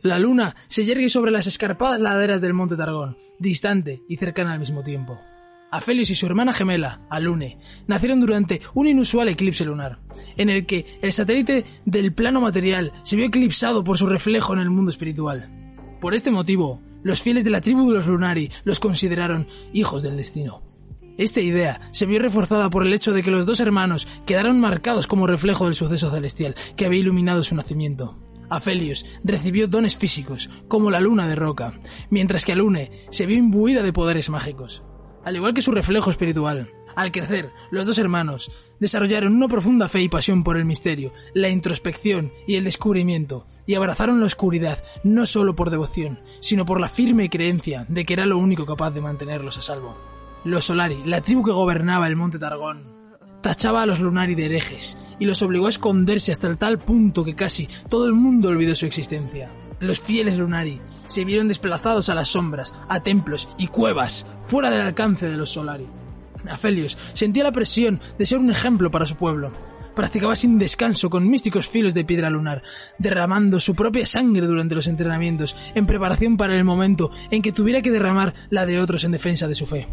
La luna se yergue sobre las escarpadas laderas del monte Targón, distante y cercana al mismo tiempo. Afelios y su hermana gemela, Alune, nacieron durante un inusual eclipse lunar, en el que el satélite del plano material se vio eclipsado por su reflejo en el mundo espiritual. Por este motivo, los fieles de la tribu de los Lunari los consideraron hijos del destino. Esta idea se vio reforzada por el hecho de que los dos hermanos quedaron marcados como reflejo del suceso celestial que había iluminado su nacimiento. Afelios recibió dones físicos, como la luna de roca, mientras que Alune se vio imbuida de poderes mágicos. Al igual que su reflejo espiritual, al crecer, los dos hermanos desarrollaron una profunda fe y pasión por el misterio, la introspección y el descubrimiento, y abrazaron la oscuridad no solo por devoción, sino por la firme creencia de que era lo único capaz de mantenerlos a salvo. Los Solari, la tribu que gobernaba el monte Targón, tachaba a los Lunari de herejes y los obligó a esconderse hasta el tal punto que casi todo el mundo olvidó su existencia. Los fieles Lunari se vieron desplazados a las sombras, a templos y cuevas, fuera del alcance de los Solari. Afelios sentía la presión de ser un ejemplo para su pueblo. Practicaba sin descanso con místicos filos de piedra lunar, derramando su propia sangre durante los entrenamientos, en preparación para el momento en que tuviera que derramar la de otros en defensa de su fe.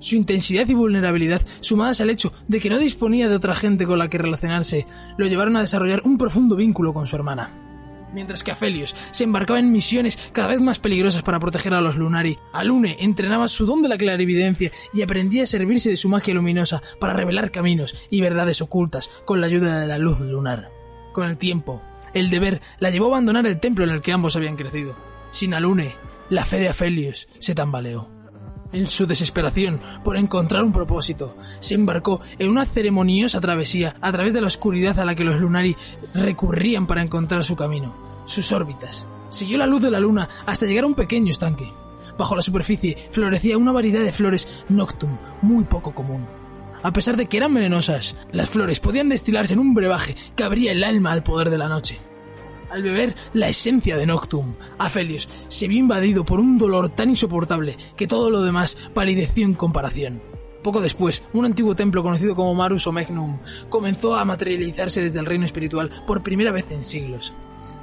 Su intensidad y vulnerabilidad, sumadas al hecho de que no disponía de otra gente con la que relacionarse, lo llevaron a desarrollar un profundo vínculo con su hermana. Mientras que Afelios se embarcaba en misiones cada vez más peligrosas para proteger a los Lunari, Alune entrenaba su don de la clarividencia y aprendía a servirse de su magia luminosa para revelar caminos y verdades ocultas con la ayuda de la luz lunar. Con el tiempo, el deber la llevó a abandonar el templo en el que ambos habían crecido. Sin Alune, la fe de Afelios se tambaleó. En su desesperación por encontrar un propósito, se embarcó en una ceremoniosa travesía a través de la oscuridad a la que los Lunari recurrían para encontrar su camino, sus órbitas. Siguió la luz de la luna hasta llegar a un pequeño estanque. Bajo la superficie florecía una variedad de flores noctum muy poco común. A pesar de que eran venenosas, las flores podían destilarse en un brebaje que abría el alma al poder de la noche. Al beber la esencia de Noctum, Afelios se vio invadido por un dolor tan insoportable que todo lo demás palideció en comparación. Poco después, un antiguo templo conocido como Marus o Megnum comenzó a materializarse desde el reino espiritual por primera vez en siglos.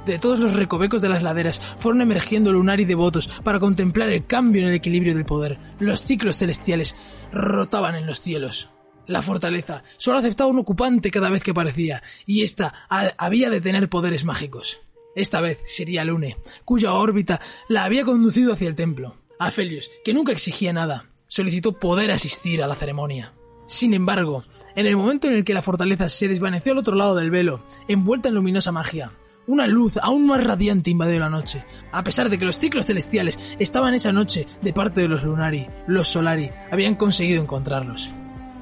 De todos los recovecos de las laderas fueron emergiendo lunar y devotos para contemplar el cambio en el equilibrio del poder. Los ciclos celestiales rotaban en los cielos. La fortaleza solo aceptaba un ocupante cada vez que aparecía, y ésta había de tener poderes mágicos. Esta vez sería Lune, cuya órbita la había conducido hacia el templo. Afelios, que nunca exigía nada, solicitó poder asistir a la ceremonia. Sin embargo, en el momento en el que la fortaleza se desvaneció al otro lado del velo, envuelta en luminosa magia, una luz aún más radiante invadió la noche. A pesar de que los ciclos celestiales estaban esa noche de parte de los Lunari, los Solari habían conseguido encontrarlos.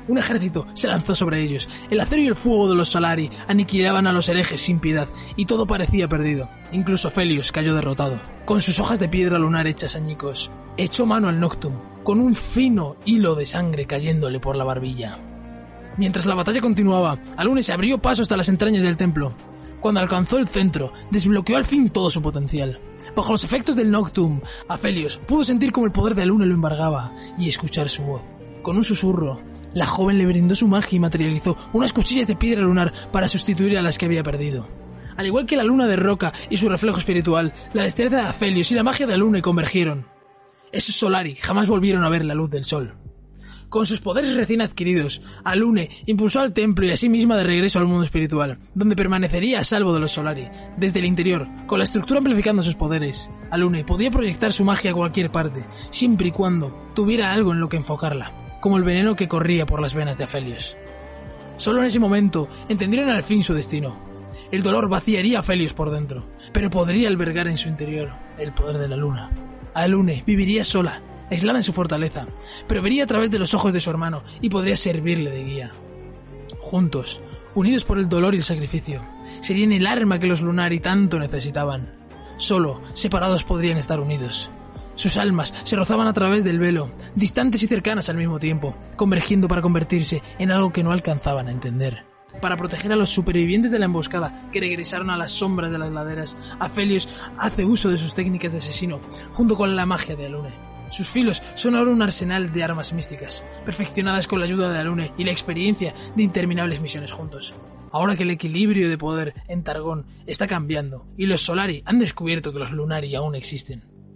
Un ejército se lanzó sobre ellos. El acero y el fuego de los Solari aniquilaban a los herejes sin piedad, y todo parecía perdido. Incluso Felios cayó derrotado. Con sus hojas de piedra lunar hechas añicos, echó mano al Noctum, con un fino hilo de sangre cayéndole por la barbilla. Mientras la batalla continuaba, Alune se abrió paso hasta las entrañas del templo. Cuando alcanzó el centro, desbloqueó al fin todo su potencial. Bajo los efectos del Noctum, Afelios pudo sentir como el poder de Alune lo embargaba y escuchar su voz. Con un susurro, la joven le brindó su magia y materializó unas cuchillas de piedra lunar para sustituir a las que había perdido. Al igual que la luna de roca y su reflejo espiritual, la destreza de Afelios y la magia de Alune convergieron. Esos Solari jamás volvieron a ver la luz del sol. Con sus poderes recién adquiridos, Alune impulsó al templo y a sí misma de regreso al mundo espiritual, donde permanecería a salvo de los Solari. Desde el interior, con la estructura amplificando sus poderes, Alune podía proyectar su magia a cualquier parte, siempre y cuando tuviera algo en lo que enfocarla como el veneno que corría por las venas de Afelios. Solo en ese momento entendieron al fin su destino. El dolor vaciaría a por dentro, pero podría albergar en su interior el poder de la luna. Alune viviría sola, aislada en su fortaleza, pero vería a través de los ojos de su hermano y podría servirle de guía. Juntos, unidos por el dolor y el sacrificio, serían el arma que los Lunari tanto necesitaban. Solo, separados podrían estar unidos. Sus almas se rozaban a través del velo, distantes y cercanas al mismo tiempo, convergiendo para convertirse en algo que no alcanzaban a entender. Para proteger a los supervivientes de la emboscada que regresaron a las sombras de las laderas, Aphelios hace uso de sus técnicas de asesino, junto con la magia de Alune. Sus filos son ahora un arsenal de armas místicas, perfeccionadas con la ayuda de Alune y la experiencia de interminables misiones juntos. Ahora que el equilibrio de poder en Targón está cambiando y los Solari han descubierto que los Lunari aún existen,